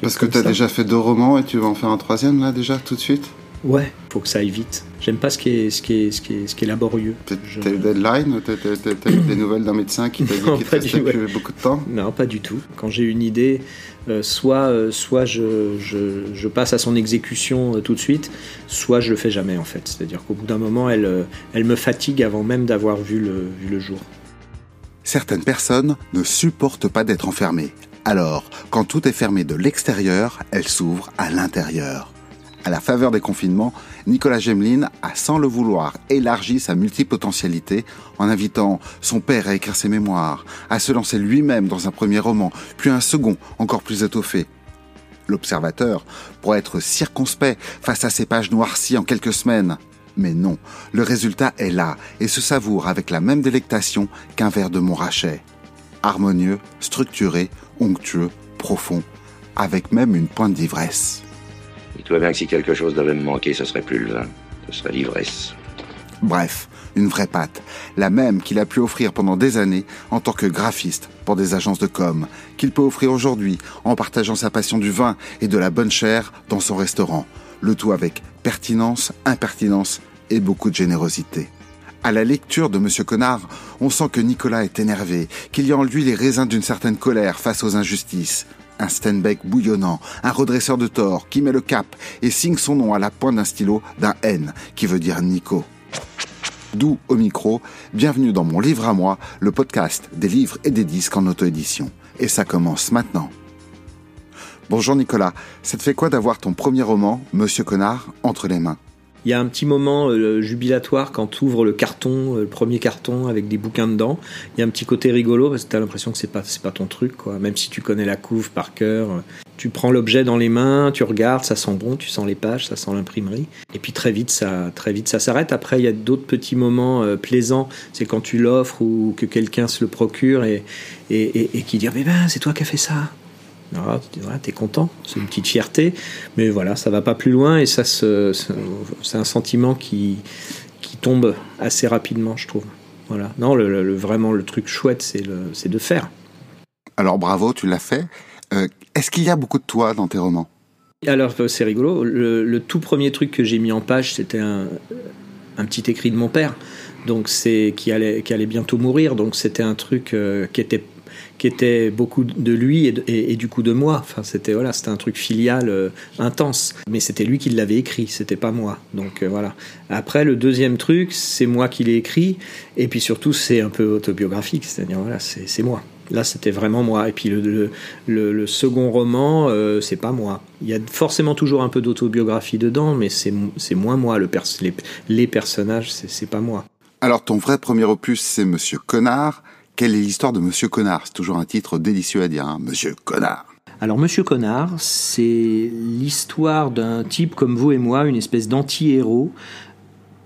Parce que tu as déjà fait deux romans et tu vas en faire un troisième là déjà tout de suite? Ouais, faut que ça aille vite. J'aime pas ce qui est, ce qui est, ce qui est, ce qui est laborieux. T'as je... eu deadline T'as eu des nouvelles d'un médecin qui t'a dit qu'il te restait plus beaucoup de temps? Non, pas du tout. Quand j'ai une idée, euh, soit, euh, soit je, je, je, passe à son exécution euh, tout de suite, soit je le fais jamais en fait. C'est-à-dire qu'au bout d'un moment, elle, euh, elle me fatigue avant même d'avoir vu le, vu le jour. Certaines personnes ne supportent pas d'être enfermées. Alors, quand tout est fermé de l'extérieur, elles s'ouvrent à l'intérieur. À la faveur des confinements, Nicolas Gemelin a, sans le vouloir, élargi sa multipotentialité en invitant son père à écrire ses mémoires, à se lancer lui-même dans un premier roman, puis un second, encore plus étoffé. L'observateur pourrait être circonspect face à ces pages noircies en quelques semaines. Mais non, le résultat est là et se savoure avec la même délectation qu'un verre de Montrachet. Harmonieux, structuré, onctueux, profond, avec même une pointe d'ivresse. Dis-toi bien que si quelque chose devait me manquer, ce serait plus le vin, ce serait l'ivresse. Bref, une vraie patte, la même qu'il a pu offrir pendant des années en tant que graphiste pour des agences de com, qu'il peut offrir aujourd'hui en partageant sa passion du vin et de la bonne chair dans son restaurant, le tout avec pertinence, impertinence et beaucoup de générosité. À la lecture de Monsieur Connard, on sent que Nicolas est énervé, qu'il y a en lui les raisins d'une certaine colère face aux injustices. Un Steinbeck bouillonnant, un redresseur de tort qui met le cap et signe son nom à la pointe d'un stylo d'un N qui veut dire Nico. D'où au micro, bienvenue dans mon livre à moi, le podcast des livres et des disques en auto-édition. Et ça commence maintenant. Bonjour Nicolas, ça te fait quoi d'avoir ton premier roman, Monsieur Connard, entre les mains? Il y a un petit moment euh, jubilatoire quand tu ouvres le carton, euh, le premier carton avec des bouquins dedans. Il y a un petit côté rigolo parce que tu as l'impression que c'est pas c'est pas ton truc quoi. Même si tu connais la couve par cœur, euh, tu prends l'objet dans les mains, tu regardes, ça sent bon, tu sens les pages, ça sent l'imprimerie. Et puis très vite ça très vite ça s'arrête. Après il y a d'autres petits moments plaisants, c'est quand tu l'offres ou que quelqu'un se le procure et et, et, et qui dit ah, mais ben c'est toi qui as fait ça. Alors, tu es content, c'est une petite fierté, mais voilà, ça va pas plus loin et ça, c'est un sentiment qui, qui tombe assez rapidement, je trouve. Voilà. Non, le, vraiment, le truc chouette, c'est de faire. Alors, bravo, tu l'as fait. Euh, est-ce qu'il y a beaucoup de toi dans tes romans? Alors, euh, c'est rigolo. Le, tout premier truc que j'ai mis en page, c'était un, un, petit écrit de mon père, donc c'est qui allait, qui allait bientôt mourir. Donc, c'était un truc euh, qui était qui était beaucoup de lui et, du coup de moi. Enfin, c'était voilà, c'était un truc filial euh, intense. Mais c'était lui qui l'avait écrit, c'était pas moi. Donc euh, voilà. Après, le deuxième truc, c'est moi qui l'ai écrit, et puis surtout, c'est un peu autobiographique, c'est-à-dire voilà, c'est moi. Là, c'était vraiment moi. Et puis le, second roman, euh, c'est pas moi. Il y a forcément toujours un peu d'autobiographie dedans, mais c'est moins moi. Le les, les personnages, c'est pas moi. Alors, ton vrai premier opus, c'est Monsieur Connard. Quelle est l'histoire de Monsieur Connard? C'est toujours un titre délicieux à dire, hein Monsieur Connard. Alors Monsieur Connard, c'est l'histoire d'un type comme vous et moi, une espèce d'anti-héros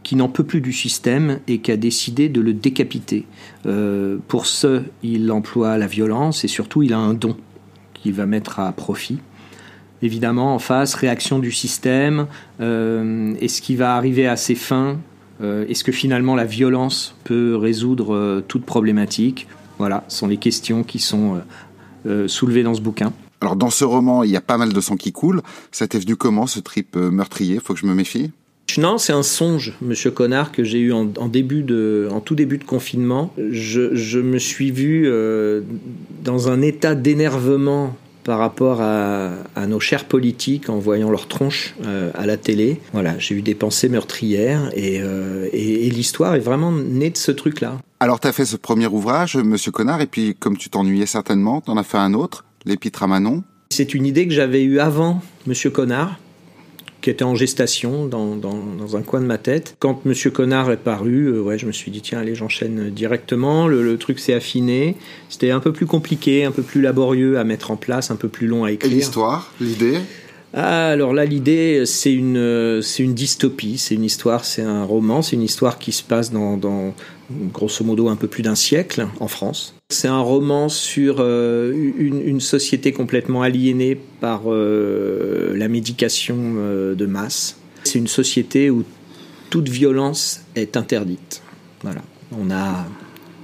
qui n'en peut plus du système et qui a décidé de le décapiter. Euh, pour ce, il emploie la violence et surtout il a un don qu'il va mettre à profit. Évidemment, en face, réaction du système, euh, est-ce qu'il va arriver à ses fins? Euh, est-ce que finalement la violence peut résoudre euh, toute problématique? Voilà, ce sont les questions qui sont euh, soulevées dans ce bouquin. Alors dans ce roman, il y a pas mal de sang qui coule. Ça t'est venu comment ce trip meurtrier? Faut que je me méfie non, c'est un songe, Monsieur Connard, que j'ai eu en, début de, en tout début de confinement. Je, me suis vu dans un état d'énervement par rapport à, nos chers politiques en voyant leur tronche euh, à la télé. Voilà, j'ai eu des pensées meurtrières euh, et, et, l'histoire est vraiment née de ce truc-là. Alors, tu as fait ce premier ouvrage, Monsieur Connard, et puis comme tu t'ennuyais certainement, tu en as fait un autre, L'Épître à Manon. C'est une idée que j'avais eue avant Monsieur Connard qui était en gestation dans, un coin de ma tête. Quand Monsieur Connard est paru, euh, ouais, je me suis dit tiens allez j'enchaîne directement. Le, truc s'est affiné. C'était un peu plus compliqué, un peu plus laborieux à mettre en place, un peu plus long à écrire. Et l'histoire, l'idée? Ah, alors là, l'idée, c'est une, dystopie, c'est une histoire, c'est un roman, c'est une histoire qui se passe dans, grosso modo un peu plus d'un siècle en France. C'est un roman sur euh, une, société complètement aliénée par euh, la médication euh, de masse. C'est une société où toute violence est interdite. Voilà. On a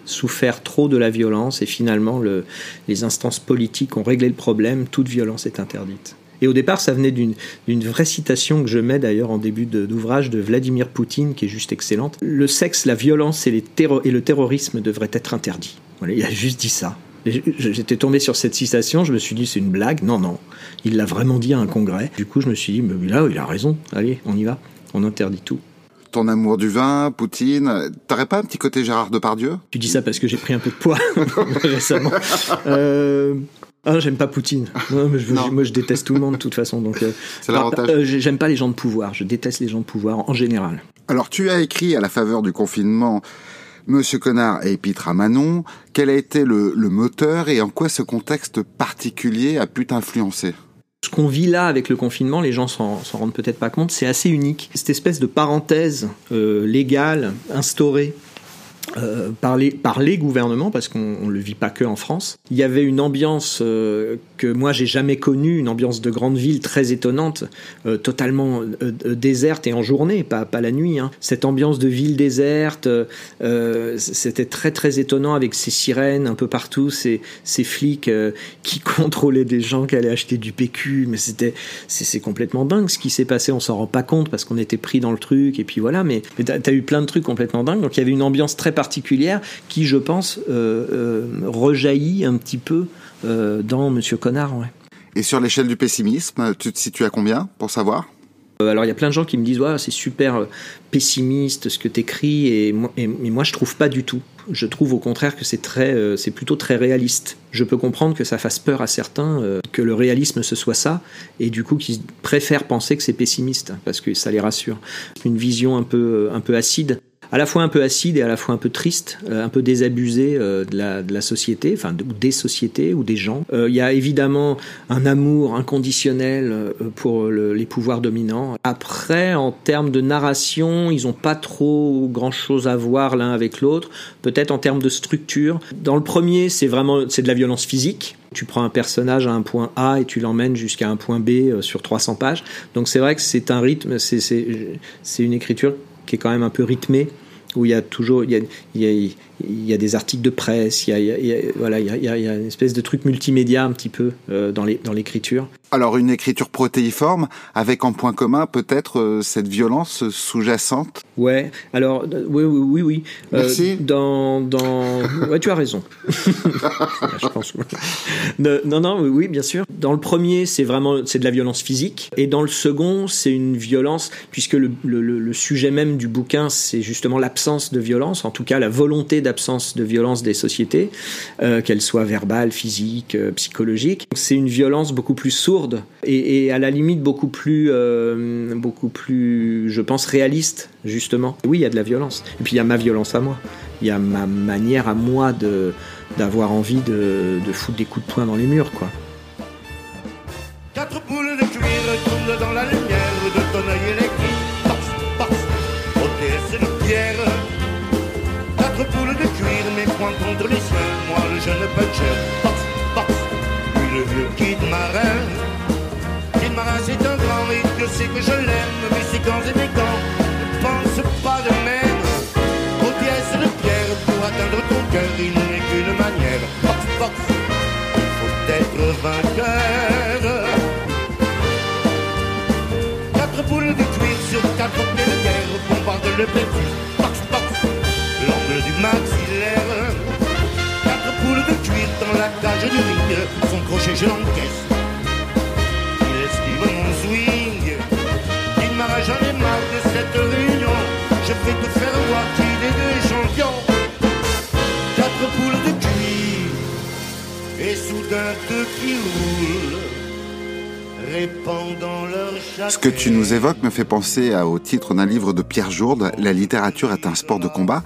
souffert trop de la violence et finalement le, les instances politiques ont réglé le problème, toute violence est interdite. Et au départ, ça venait d'une vraie citation que je mets d'ailleurs en début d'ouvrage de, Vladimir Poutine, qui est juste excellente. Le sexe, la violence et, les et le terrorisme devraient être interdits. Voilà, il a juste dit ça. J'étais tombé sur cette citation, je me suis dit c'est une blague. Non, non, il l'a vraiment dit à un congrès. Du coup, je me suis dit, mais là, il a raison. Allez, on y va. On interdit tout ton amour du vin, Poutine. T'aurais pas un petit côté Gérard Depardieu? Tu dis ça parce que j'ai pris un peu de poids récemment. Euh, ah, j'aime pas Poutine. Non, mais je, moi, je déteste tout le monde de toute façon. Donc, euh, c'est l'avantage. Euh, j'aime pas les gens de pouvoir. Je déteste les gens de pouvoir en général. Alors, tu as écrit à la faveur du confinement. Monsieur Connard et Épître à Manon, quel a été le, le moteur et en quoi ce contexte particulier a pu t'influencer? Ce qu'on vit là avec le confinement, les gens s'en rendent peut-être pas compte, c'est assez unique. Cette espèce de parenthèse euh, légale instaurée euh, par, les, par les gouvernements, parce qu'on ne le vit pas que en France. Il y avait une ambiance euh, que moi j'ai jamais connue, une ambiance de grande ville très étonnante, euh, totalement déserte et en journée, pas, pas la nuit. Hein. Cette ambiance de ville déserte, c'était très très étonnant avec ces sirènes un peu partout, ces, ces flics qui contrôlaient des gens qui allaient acheter du PQ, mais c'était c'est complètement dingue ce qui s'est passé, on s'en rend pas compte parce qu'on était pris dans le truc et puis voilà, mais, mais tu as, eu plein de trucs complètement dingues, donc il y avait une ambiance très particulière qui, je pense, euh, euh, rejaillit un petit peu euh, dans Monsieur Connard. Et sur l'échelle du pessimisme, tu te situes à combien pour savoir? Alors il y a plein de gens qui me disent ouais, c'est super pessimiste ce que tu écris et moi, et, moi je trouve pas du tout. Je trouve au contraire que c'est très c'est plutôt très réaliste. Je peux comprendre que ça fasse peur à certains que le réalisme ce soit ça et du coup qu'ils préfèrent penser que c'est pessimiste parce que ça les rassure. Une vision un peu un peu acide à la fois un peu acide et à la fois un peu triste, euh, un peu désabusé euh, de, la, de la société, enfin des sociétés ou des gens. Euh, il y a évidemment un amour inconditionnel pour les pouvoirs dominants. Après, en termes de narration, ils n'ont pas trop grand-chose à voir l'un avec l'autre. Peut-être en termes de structure. Dans le premier, c'est vraiment c'est de la violence physique. Tu prends un personnage à un point A et tu l'emmènes jusqu'à un point B sur 300 pages. Donc c'est vrai que c'est un rythme, c'est une écriture qui est quand même un peu rythmé où il y a toujours il y il y a des articles de presse, il y a, il y a voilà, il y, a, il y a une espèce de truc multimédia un petit peu euh, dans les dans l'écriture. Alors une écriture protéiforme avec en point commun peut-être euh, cette violence sous-jacente. Ouais. Alors euh, oui oui oui oui. Merci. dans dans ouais tu as raison. Je pense. non non oui bien sûr. Dans le premier c'est vraiment c'est de la violence physique et dans le second c'est une violence puisque le, le, le sujet même du bouquin c'est justement l'absence de violence en tout cas la volonté d'absence de violence des sociétés, euh, qu'elle soit verbale, physique, euh, psychologique. C'est une violence beaucoup plus sourde et, à la limite beaucoup plus, euh, beaucoup plus, je pense, réaliste justement. Oui, il y a de la violence. Et puis il y a ma violence à moi. Il y a ma manière à moi de d'avoir envie de, de foutre des coups de poing dans les murs, quoi. Quatre de dans la de jeune butcher, box, box. Puis le vieux kid marin. Kid marin, c'est un grand, et Dieu sait que je l'aime. Mais c'est quand et mes gants ne pense pas de même. Aux pièces de pierre, pour atteindre ton cœur, il n'est qu'une manière. Box, box. Il faut être vainqueur. Quatre poules de cuir sur quatre pieds de guerre, bombardent le petit du maxillaire. De cuir dans la cage du ring, son crochet je l'encaisse. Il esquive mon swing, il m'arrache jamais marre de cette réunion. Je vais te faire voir qu'il est des champions. Quatre poules de cuir, et soudain deux qui roulent. Ce que tu nous évoques me fait penser au titre d'un livre de Pierre Jourde, La littérature est un sport de combat.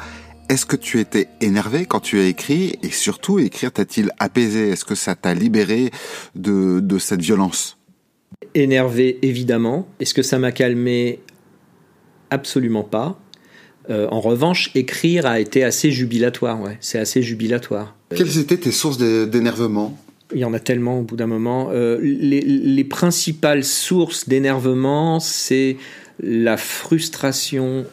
Est-ce que tu étais énervé quand tu as écrit et surtout écrire t'a-t-il apaisé? Est-ce que ça t'a libéré de, de cette violence? Énervé évidemment. Est-ce que ça m'a calmé? Absolument pas. Euh, en revanche, écrire a été assez jubilatoire. Ouais, c'est assez jubilatoire. Quelles étaient tes sources d'énervement? Il y en a tellement au bout d'un moment. Euh, les, les, principales sources d'énervement, c'est la frustration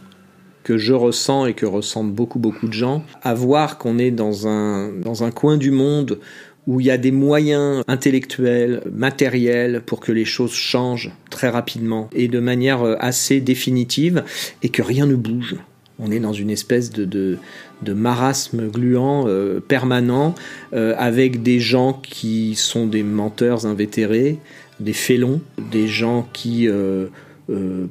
que je ressens et que ressentent beaucoup beaucoup de gens, à voir qu'on est dans un, dans un coin du monde où il y a des moyens intellectuels, matériels pour que les choses changent très rapidement et de manière euh, assez définitive et que rien ne bouge. On est dans une espèce de, de, de marasme gluant euh, permanent euh, avec des gens qui sont des menteurs invétérés, des félons, des gens qui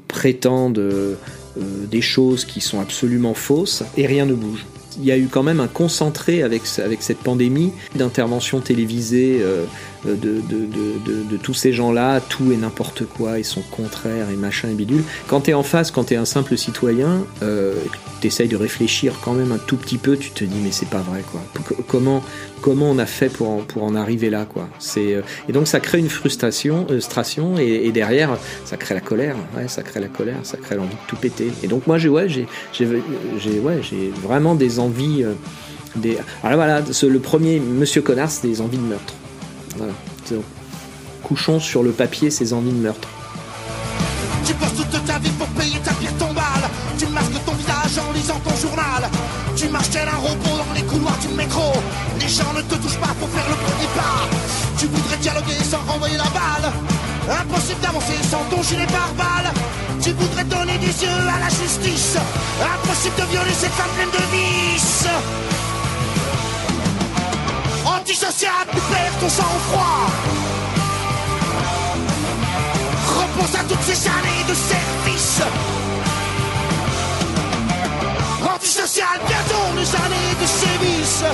prétendent des choses qui sont absolument fausses et rien ne bouge. Il y a eu quand même un concentré avec, avec cette pandémie d'interventions télévisées euh, de, de, de, de, tous ces gens-là, tout et n'importe quoi, ils sont contraires et machin et bidule. Quand tu es en face, quand tu es un simple citoyen, euh, tu essayes de réfléchir quand même un tout petit peu, tu te dis mais c'est pas vrai quoi. Comment, comment on a fait pour en, pour en arriver là quoi. C'est euh, et donc ça crée une frustration, euh, frustration et, et, derrière ça crée la colère, ouais, ça crée la colère, ça crée l'envie de tout péter. Et donc moi j'ai ouais j'ai j'ai ouais j'ai vraiment des envies euh, des alors voilà le premier Monsieur Connard c'est des envies de meurtre. Voilà. Donc, couchons sur le papier ces envies de meurtre. Tu passes toute ta vie pour payer ta pire tombale. Tu masques ton visage en lisant ton journal. Tu marches tel un robot dans les couloirs du métro. Les gens ne te touchent pas pour faire le premier pas. Tu voudrais dialoguer sans renvoyer la balle. Impossible d'avancer sans ton gilet pare-balles. Tu voudrais donner des yeux à la justice. Impossible de violer cette femme pleine de vices. Antisocial, tu perds ton sang-froid. Repense à toutes ces années de service. Antisocial, bientôt les années de sévices.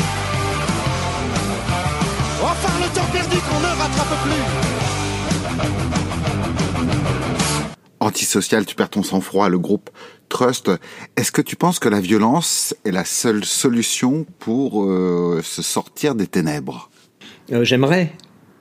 Enfin le temps perdu qu'on ne rattrape plus. Antisocial, tu perds ton sang-froid, le groupe Trust. Est-ce que tu penses que la violence est la seule solution pour euh, se sortir des ténèbres? Euh, J'aimerais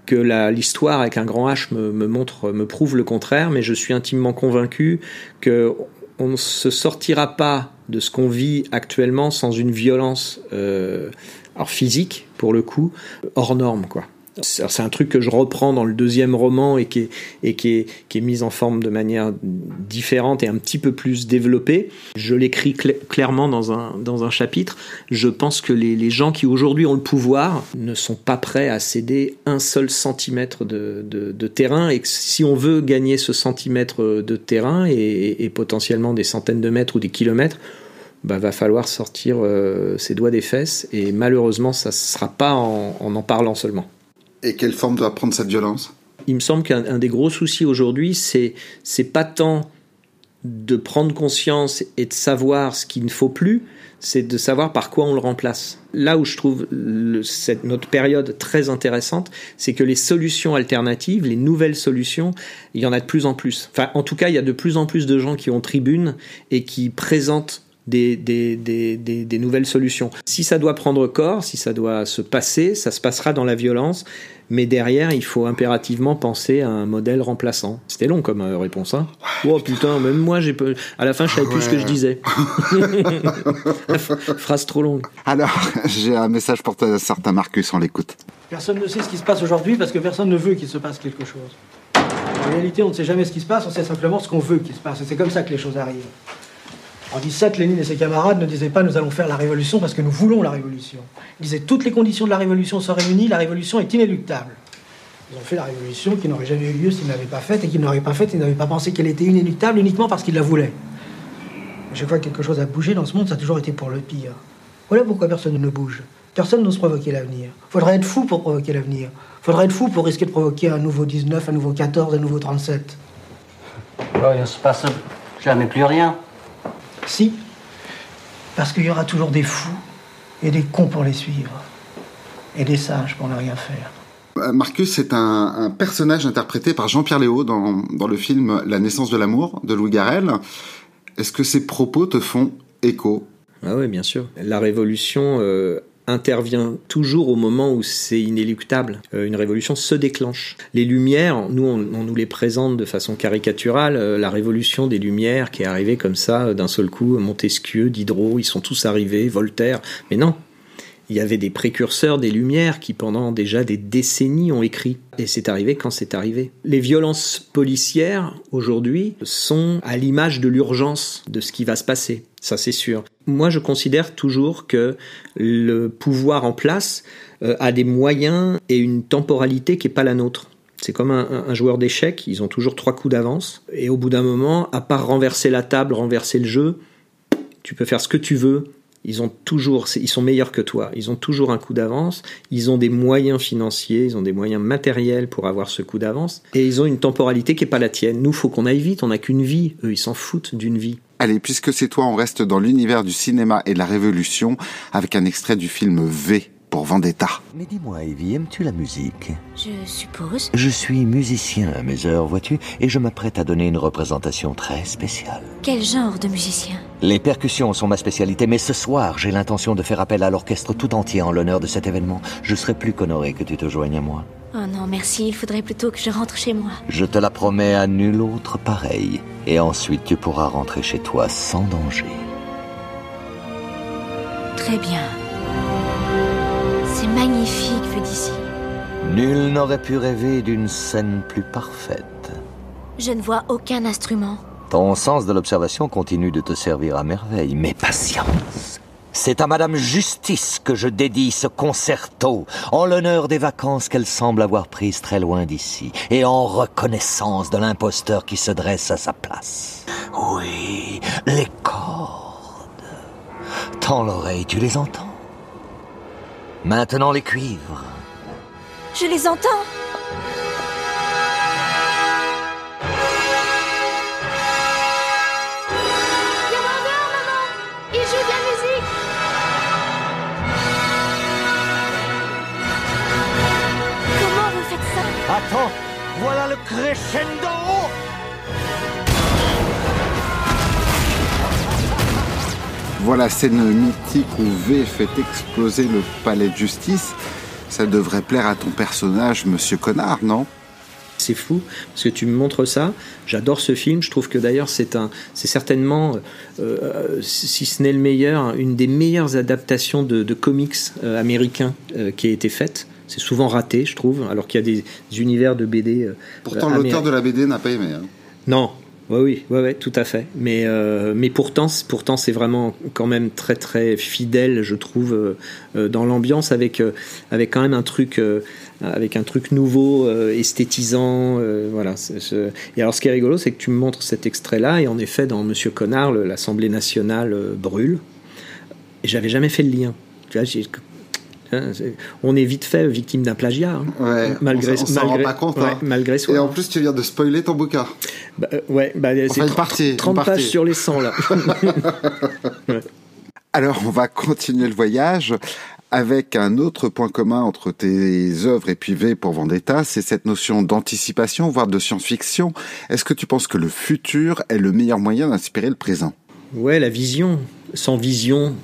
que l'histoire avec un grand H me, montre, me prouve le contraire, mais je suis intimement convaincu que on ne se sortira pas de ce qu'on vit actuellement sans une violence, euh, alors physique pour le coup, hors norme quoi. C'est un truc que je reprends dans le deuxième roman et qui est, et qui est, qui est mis en forme de manière différente et un petit peu plus développée. Je l'écris cl clairement dans un, dans un chapitre. Je pense que les, les gens qui aujourd'hui ont le pouvoir ne sont pas prêts à céder un seul centimètre de, de, de terrain et que si on veut gagner ce centimètre de terrain et, et potentiellement des centaines de mètres ou des kilomètres, bah, va falloir sortir euh, ses doigts des fesses et malheureusement ça ne sera pas en, en en parlant seulement. Et quelle forme doit prendre cette violence? Il me semble qu'un des gros soucis aujourd'hui, c'est c'est pas tant de prendre conscience et de savoir ce qu'il ne faut plus, c'est de savoir par quoi on le remplace. Là où je trouve notre période très intéressante, c'est que les solutions alternatives, les nouvelles solutions, il y en a de plus en plus. Enfin, en tout cas, il y a de plus en plus de gens qui ont tribune et qui présentent des, des, des, des, des nouvelles solutions. Si ça doit prendre corps, si ça doit se passer, ça se passera dans la violence, mais derrière, il faut impérativement penser à un modèle remplaçant. C'était long comme euh, réponse, hein Oh putain, même moi, j'ai à la fin, je savais plus ce que je disais. Phrase trop longue. Alors, j'ai un message pour un certain Marcus, on l'écoute. Personne ne sait ce qui se passe aujourd'hui parce que personne ne veut qu'il se passe quelque chose. En réalité, on ne sait jamais ce qui se passe, on sait simplement ce qu'on veut qu'il se passe. Et c'est comme ça que les choses arrivent. En 17, Lénine et ses camarades ne disaient pas nous allons faire la révolution parce que nous voulons la révolution. Ils disaient toutes les conditions de la révolution sont réunies, la révolution est inéluctable. Ils ont fait la révolution qui n'aurait jamais eu lieu s'ils n'avaient pas faite et qu'ils n'auraient pas faite, ils n'avaient pas pensé qu'elle était inéluctable uniquement parce qu'ils la voulaient. Chaque fois que quelque chose a bougé dans ce monde, ça a toujours été pour le pire. Voilà pourquoi personne ne bouge. Personne n'ose provoquer l'avenir. Faudrait être fou pour provoquer l'avenir. Faudrait être fou pour risquer de provoquer un nouveau 19, un nouveau 14, un nouveau 37. Oh, il ne se passe jamais plus rien. Si. Parce qu'il y aura toujours des fous et des cons pour les suivre. Et des sages pour ne rien faire. Marcus, c'est un, un, personnage interprété par Jean-Pierre Léaud dans, dans le film La naissance de l'amour de Louis Garrel. Est-ce que ces propos te font écho? Ah oui, bien sûr. La révolution euh, intervient toujours au moment où c'est inéluctable. Euh, une révolution se déclenche. Les Lumières, nous, on, on nous les présente de façon caricaturale. Euh, la révolution des Lumières qui est arrivée comme ça, d'un seul coup, Montesquieu, Diderot, ils sont tous arrivés, Voltaire. Mais non, Il y avait des précurseurs des Lumières qui, pendant déjà des décennies, ont écrit. Et c'est arrivé quand c'est arrivé. Les violences policières, aujourd'hui, sont à l'image de l'urgence de ce qui va se passer. Ça, c'est sûr. Moi, je considère toujours que le pouvoir en place euh, a des moyens et une temporalité qui n'est pas la nôtre. C'est comme un, un joueur d'échecs, ils ont toujours trois coups d'avance. Et au bout d'un moment, à part renverser la table, renverser le jeu, tu peux faire ce que tu veux, ils ont toujours, ils sont meilleurs que toi. Ils ont toujours un coup d'avance. Ils ont des moyens financiers, ils ont des moyens matériels pour avoir ce coup d'avance. Et ils ont une temporalité qui est pas la tienne. Nous, faut qu'on aille vite. On n'a qu'une vie. Eux, ils s'en foutent d'une vie. Allez, puisque c'est toi, on reste dans l'univers du cinéma et de la révolution avec un extrait du film V pour Vendetta. Mais dis-moi, Evie, aimes-tu la musique? Je suppose. Je suis musicien à mes heures, vois-tu, et je m'apprête à donner une représentation très spéciale. Quel genre de musicien? Les percussions sont ma spécialité, mais ce soir, j'ai l'intention de faire appel à l'orchestre tout entier en l'honneur de cet événement. Je serai plus qu'honoré que tu te joignes à moi. Oh non, merci, il faudrait plutôt que je rentre chez moi. Je te la promets à nul autre pareil. Et ensuite, tu pourras rentrer chez toi sans danger. Très bien. C'est magnifique vu d'ici. Nul n'aurait pu rêver d'une scène plus parfaite. Je ne vois aucun instrument. Ton sens de l'observation continue de te servir à merveille, mais patience. C'est à Madame Justice que je dédie ce concerto, en l'honneur des vacances qu'elle semble avoir prises très loin d'ici, et en reconnaissance de l'imposteur qui se dresse à sa place. Oui, les cordes. Tends l'oreille, tu les entends Maintenant les cuivres. Je les entends. Commandeur, maman Il joue de la musique. Comment vous faites ça? Attends, voilà le crescendo Voilà, scène mythique où V fait exploser le palais de justice. Ça devrait plaire à ton personnage, Monsieur Connard, non? C'est fou parce que tu me montres ça. J'adore ce film. Je trouve que d'ailleurs c'est un, c'est certainement, euh, si ce n'est le meilleur, une des meilleures adaptations de, de comics euh, américains euh, qui a été faite. C'est souvent raté, je trouve, alors qu'il y a des, univers de BD. euh, Pourtant, euh, l'auteur de la BD n'a pas aimé. hein. Non. Oui, oui, ouais, tout à fait. Mais, euh, mais pourtant, pourtant, c'est vraiment quand même très, très fidèle, je trouve, euh, euh, dans l'ambiance, avec, avec quand même un truc, avec un truc nouveau, esthétisant, voilà. Et alors, ce qui est rigolo, c'est que tu me montres cet extrait-là, et en effet, dans Monsieur Connard, l'Assemblée nationale brûle. Et j'avais jamais fait le lien. On est vite fait victime d'un plagiat, hein. Ouais, malgré, on on s'en rend malgré, pas compte. ouais, hein. malgré soi. Et en plus, tu viens de spoiler ton bouquin. Bah, euh, ouais, bah, c'est une 30, partie, une 30 partie. pages sur les 100 là. Alors, on va continuer le voyage avec un autre point commun entre tes œuvres et puis V pour Vendetta, c'est cette notion d'anticipation, voire de science-fiction. Est-ce que tu penses que le futur est le meilleur moyen d'inspirer le présent? Ouais, la vision. Sans vision,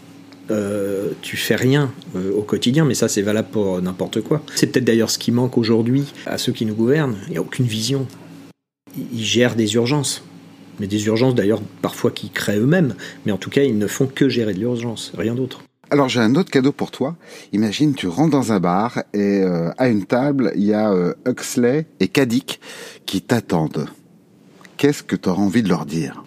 euh, tu fais rien euh, au quotidien, mais ça c'est valable pour n'importe quoi. C'est peut-être d'ailleurs ce qui manque aujourd'hui à ceux qui nous gouvernent. Il n'y a aucune vision. Ils- gèrent des urgences. Mais des urgences d'ailleurs parfois qu'ils créent eux-mêmes. Mais en tout cas, ils ne font que gérer de l'urgence, rien d'autre. Alors j'ai un autre cadeau pour toi. Imagine, tu rentres dans un bar et euh, à une table, il y a euh, Huxley et Kadik qui t'attendent. Qu'est-ce que tu auras envie de leur dire?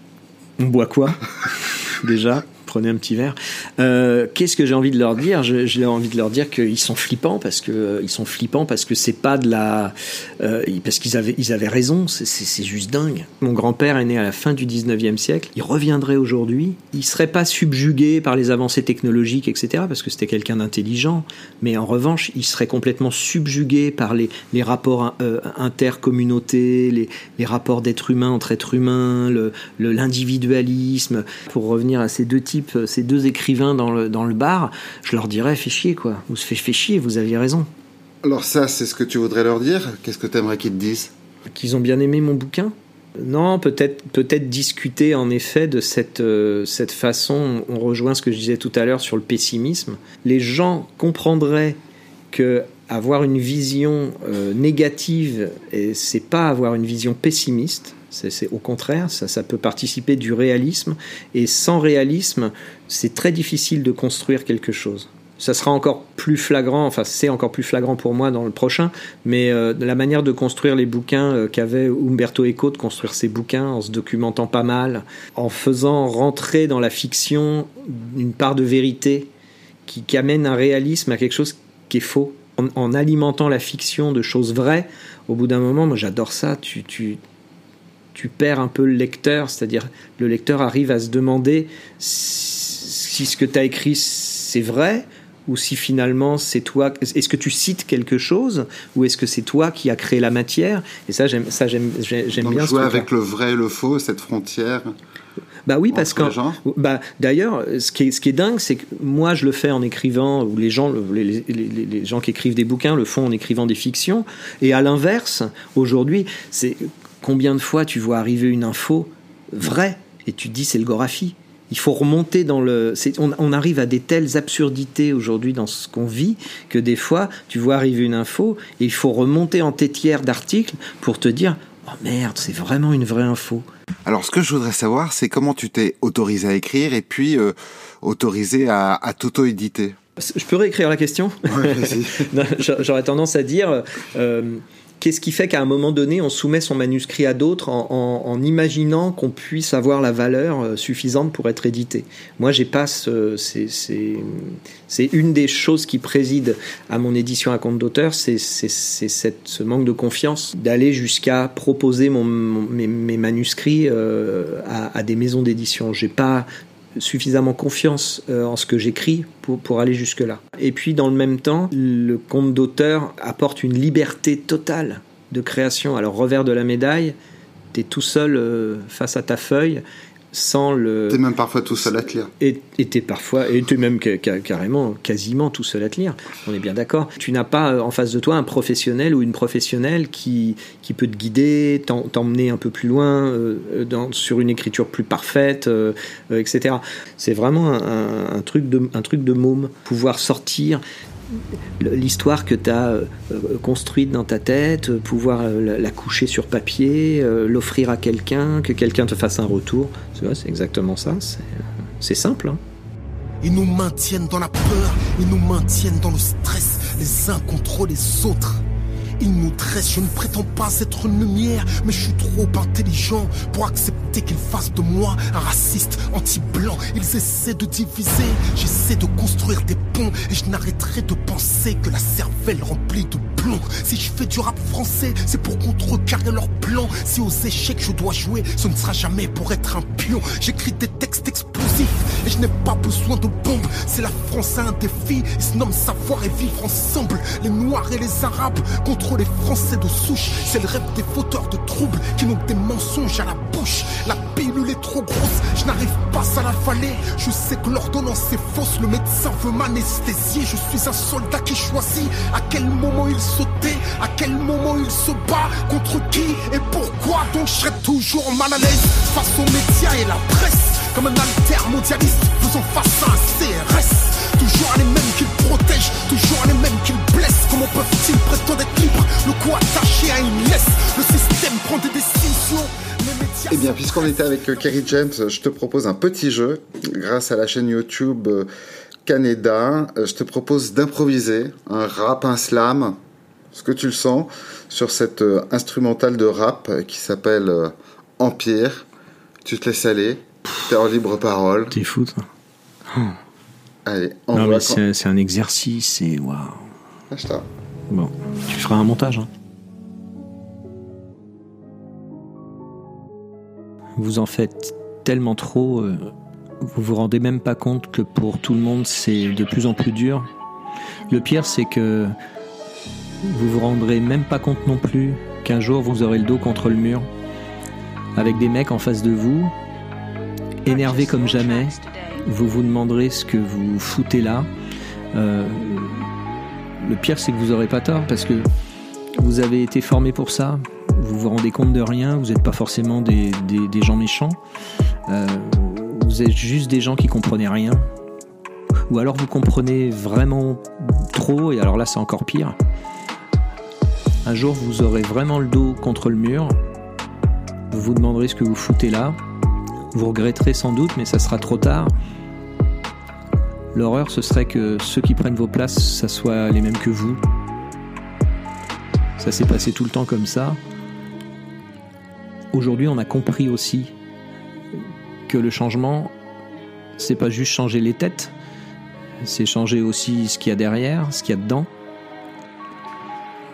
On boit quoi? Déjà, prenez un petit verre. Euh, Qu'est-ce que j'ai envie de leur dire? J'ai envie de leur dire qu'ils sont flippants parce que euh, ils sont flippants parce que c'est pas de la euh, parce qu'ils avaient ils avaient raison. C'est- juste dingue. Mon grand-père est né à la fin du 19e siècle. Il reviendrait aujourd'hui. Il serait pas subjugué par les avancées technologiques, etc. Parce que c'était quelqu'un d'intelligent. Mais en revanche, il serait complètement subjugué par les les rapports intercommunautés, les les rapports d'êtres humains entre êtres humains, le- l'individualisme. Pour revenir à ces deux types, ces deux écrivains dans le, dans le bar, je leur dirais, fais chier, quoi. Vous se fait, fait chier, vous aviez raison. Alors ça, c'est ce que tu voudrais leur dire? Qu'est-ce que tu aimerais qu'ils te disent? Qu'ils ont bien aimé mon bouquin? Non, peut-être peut-être discuter en effet de cette, euh, cette façon, on rejoint ce que je disais tout à l'heure sur le pessimisme. Les gens comprendraient que avoir une vision euh, négative, c'est pas avoir une vision pessimiste, c'est au contraire, ça, peut participer du réalisme, et sans réalisme, c'est très difficile de construire quelque chose. ça sera encore plus flagrant, enfin c'est encore plus flagrant pour moi dans le prochain, mais euh, la manière de construire les bouquins euh, qu'avait Umberto Eco, de construire ses bouquins en se documentant pas mal, en faisant rentrer dans la fiction une part de vérité qui, amène un réalisme à quelque chose qui est faux, en, en alimentant la fiction de choses vraies, au bout d'un moment, moi j'adore ça, tu, tu, tu perds un peu le lecteur, c'est-à-dire le lecteur arrive à se demander si ce que tu as écrit c'est vrai ou si finalement c'est toi est-ce que tu cites quelque chose ou est-ce que c'est toi qui as créé la matière? Et ça j'aime ça j'aime j'aime bien jouer avec le vrai et le faux, cette frontière. bah oui, parce que bah, d'ailleurs, ce qui est, ce qui est dingue, c'est que moi je le fais en écrivant, ou les gens, les- les gens qui écrivent des bouquins le font en écrivant des fictions. Et à l'inverse, aujourd'hui, c'est combien de fois tu vois arriver une info vraie et tu te dis c'est le Gorafi. Il faut remonter dans le. On, on arrive à des telles absurdités aujourd'hui dans ce qu'on vit que des fois tu vois arriver une info et il faut remonter en tétière d'articles pour te dire oh merde c'est vraiment une vraie info. Alors, ce que je voudrais savoir, c'est comment tu t'es autorisé à écrire et puis euh, autorisé à, à t'auto-éditer? Je peux réécrire la question? J'aurais tendance à dire euh, qu'est-ce qui fait qu'à un moment donné, on soumet son manuscrit à d'autres en, imaginant qu'on puisse avoir la valeur euh, suffisante pour être édité. Moi, j'ai pas ce- c'est- une des choses qui préside à mon édition à compte d'auteur, c'est ce manque de confiance d'aller jusqu'à proposer mon, mes manuscrits euh, à, à des maisons d'édition. J'ai pas suffisamment confiance euh, en ce que j'écris pour, aller jusque-là. Et puis, dans le même temps, le compte d'auteur apporte une liberté totale de création. Alors, revers de la médaille, tu es tout seul euh, face à ta feuille, sans le... T'es même parfois tout seul à te lire. Et t'es parfois, et t'es même ca- ca- carrément, quasiment tout seul à te lire. On est bien d'accord. Tu n'as pas euh, en face de toi un professionnel ou une professionnelle qui, qui peut te guider, t'emmener un peu plus loin, euh, dans, sur une écriture plus parfaite, euh, euh, etc. C'est vraiment un, un- un truc de, un truc de môme. Pouvoir sortir l'histoire que tu as construite dans ta tête, euh, pouvoir euh, la, coucher sur papier, euh, l'offrir à quelqu'un, que quelqu'un te fasse un retour. C'est exactement ça. C'est- C'est simple. hein. Ils nous maintiennent dans la peur, ils nous maintiennent dans le stress, les uns contre les autres. Je ne prétends pas être une lumière, mais je suis trop intelligent pour accepter qu'ils fassent de moi un raciste anti-blanc. Ils essaient de diviser, j'essaie de construire des ponts, et je n'arrêterai de penser que la cervelle remplie de Si je fais du rap français, c'est pour contrecarrer leurs plans. Si aux échecs je dois jouer, ce ne sera jamais pour être un pion. J'écris des textes explosifs, et je n'ai pas besoin de bombes. C'est la France à un défi, ils se nomment savoir et vivre ensemble. Les Noirs et les Arabes contre les Français de souche. C'est le rêve des fauteurs de troubles qui n'ont que des mensonges à la bouche. Pilule est trop grosse, je n'arrive pas à l'avaler. Je sais que l'ordonnance est fausse, le médecin veut m'anesthésier. Je suis un soldat qui choisit à quel moment il sautait, à quel moment il se bat, contre qui et pourquoi. Donc je serai toujours mal à l'aise face aux médias et la presse. Comme un alter mondialiste faisant face à un CRS. Toujours les mêmes qu'ils protègent, toujours les mêmes qu'ils blessent. Comment peuvent-ils prétendre être libres? Le coup attaché à une laisse. Le système prend des décisions. Eh bien, puisqu'on était avec euh, Kerry James, je te propose un petit jeu. Grâce à la chaîne YouTube euh, Canada, Euh, je te propose d'improviser un rap, un slam, ce que tu le sens, sur cette euh, instrumentale de rap qui s'appelle euh, Empire. Tu te laisses aller, t'es en libre parole. T'es fou, toi. Allez, on Non, mais c'est c'est un exercice, c'est waouh. Bon, tu feras un montage. hein. Vous en faites tellement trop, euh, vous vous rendez même pas compte que pour tout le monde c'est de plus en plus dur. Le pire c'est que vous vous rendrez même pas compte non plus qu'un jour vous aurez le dos contre le mur, avec des mecs en face de vous, énervés comme jamais. Vous vous demanderez ce que vous foutez là. Euh, le pire, c'est que vous n'aurez pas tort parce que vous avez été formé pour ça. Vous vous rendez compte de rien. Vous n'êtes pas forcément des, des- gens méchants. Euh, vous êtes juste des gens qui comprenaient rien. Ou alors vous comprenez vraiment trop, et alors là, c'est encore pire. Un jour, vous aurez vraiment le dos contre le mur. Vous vous demanderez ce que vous foutez là. Vous regretterez sans doute, mais ça sera trop tard. L'horreur, ce serait que ceux qui prennent vos places, ça soit les mêmes que vous. Ça s'est passé tout le temps comme ça. Aujourd'hui, on a compris aussi que le changement, c'est pas juste changer les têtes, c'est changer aussi ce qu'il y a derrière, ce qu'il y a dedans.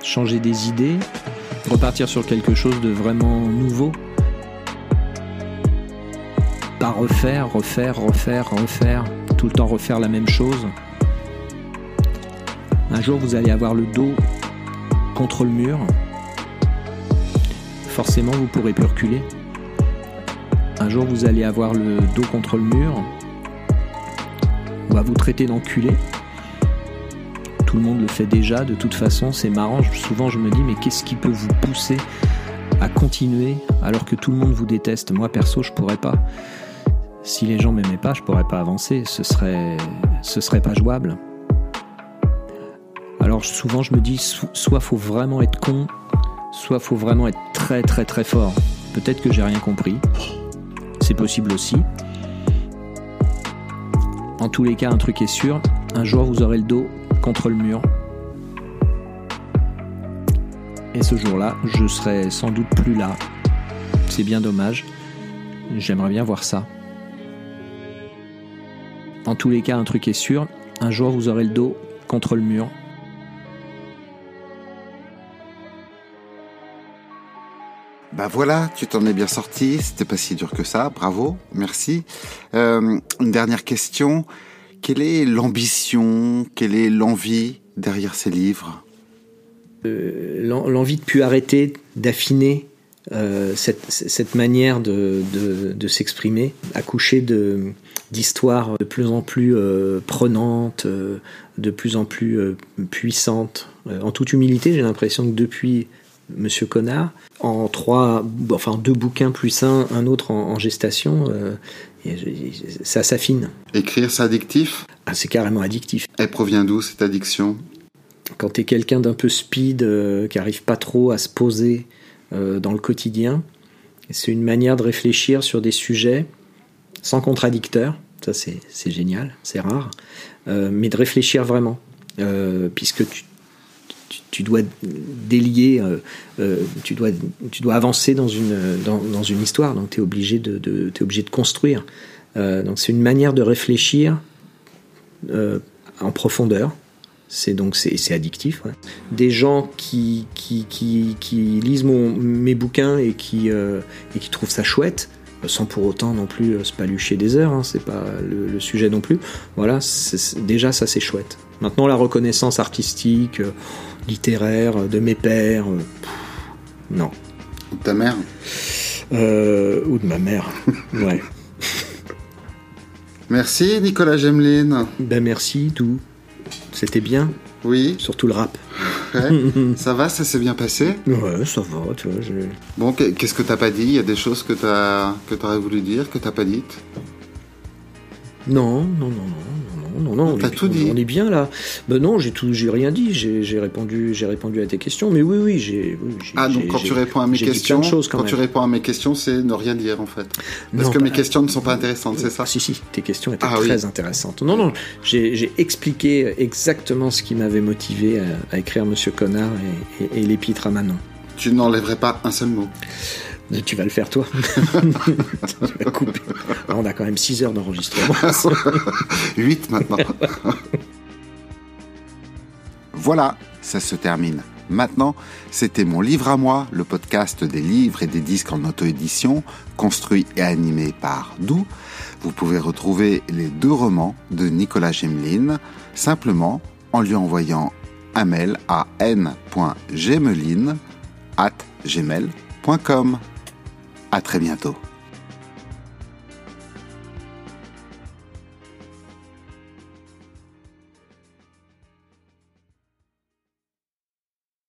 Changer des idées, repartir sur quelque chose de vraiment nouveau. Pas refaire, refaire, refaire, refaire, tout le temps refaire la même chose. Un jour, vous allez avoir le dos contre le mur. Forcément, vous pourrez plus reculer. Un jour, vous allez avoir le dos contre le mur. On va vous traiter d'enculé. Tout le monde le fait déjà, de toute façon, c'est marrant. Souvent, je me dis, mais qu'est-ce qui peut vous pousser à continuer alors que tout le monde vous déteste? Moi, perso, je pourrais pas. Si les gens m'aimaient pas, je pourrais pas avancer. Ce serait, ce serait pas jouable. Alors souvent je me dis soit faut vraiment être con, soit faut vraiment être très très très fort. Peut-être que j'ai rien compris. C'est possible aussi. En tous les cas, un truc est sûr, un jour vous aurez le dos contre le mur. Et ce jour-là, je serai sans doute plus là. C'est bien dommage. J'aimerais bien voir ça. En tous les cas, un truc est sûr, un jour vous aurez le dos contre le mur. Bah voilà, tu t'en es bien sorti, c'était pas si dur que ça, bravo, merci. Euh, une dernière question, quelle est l'ambition, quelle est l'envie derrière ces livres? Euh, L'envie de plus arrêter, d'affiner euh, cette, cette, manière de, de, de s'exprimer, accoucher d'histoires de plus en plus euh, prenantes, euh, de plus en plus puissantes. en toute humilité, j'ai l'impression que depuis Monsieur Connard, en trois, enfin deux bouquins plus un, un autre en, en gestation, ça s'affine. Écrire, c'est addictif? Ah, C'est carrément addictif. Elle provient d'où cette addiction? Quand tu es quelqu'un d'un peu speed, qui arrive pas trop à se poser dans le quotidien, c'est une manière de réfléchir sur des sujets sans contradicteur, ça c'est génial, c'est rare, euh, mais de réfléchir vraiment, euh, puisque tu, dois délier, euh, tu, dois, tu dois avancer dans une, dans, une histoire, donc tu es, obligé de, de, obligé de construire. donc c'est une manière de réfléchir en profondeur, c'est donc c'est addictif. Ouais. Des gens qui, qui, qui, qui lisent mon, mes bouquins et qui, et qui trouvent ça chouette, sans pour autant non plus euh, se palucher des heures, hein, c'est pas le, le, sujet non plus. Voilà, déjà ça c'est chouette. Maintenant la reconnaissance artistique, euh, littéraire, de mes pères, euh, pff, non. Ou de ta mère euh, Ou de ma mère, ouais. Merci Nicolas Gemeline. Ben merci, tout. C'était bien. Oui. Surtout le rap. Ouais. ça va, ça s'est bien passé Ouais, ça va, tu vois. Bon, qu'est-ce que t'as pas dit? Il y a des choses que t'as que t'aurais voulu dire, que t'as pas dites? Non, non, non, non, non, non, tout dit. On est bien là. Ben non, j'ai tout, j'ai rien dit. J'ai répondu, j'ai répondu à tes questions. Mais oui, oui, j'ai. Oui, ah donc quand tu réponds à mes questions, choses quand, tu réponds à mes questions, c'est ne rien dire en fait. Parce non, que mes questions ne sont pas intéressantes, c'est ça Si, si. Tes questions étaient ah, très oui. intéressantes. Non, non. J'ai expliqué exactement ce qui m'avait motivé à, à, écrire Monsieur Connard et, et, et l'épître à Manon. Tu n'enlèverais pas un seul mot. Tu vas le faire toi. couper. On a quand même 6 heures d'enregistrement. 8 maintenant. voilà, ça se termine. Maintenant, c'était mon livre à moi, le podcast des livres et des disques en auto-édition, construit et animé par Dou. Vous pouvez retrouver les deux romans de Nicolas Gemeline simplement en lui envoyant un mail à n.gemeline at gmail.com. À très bientôt.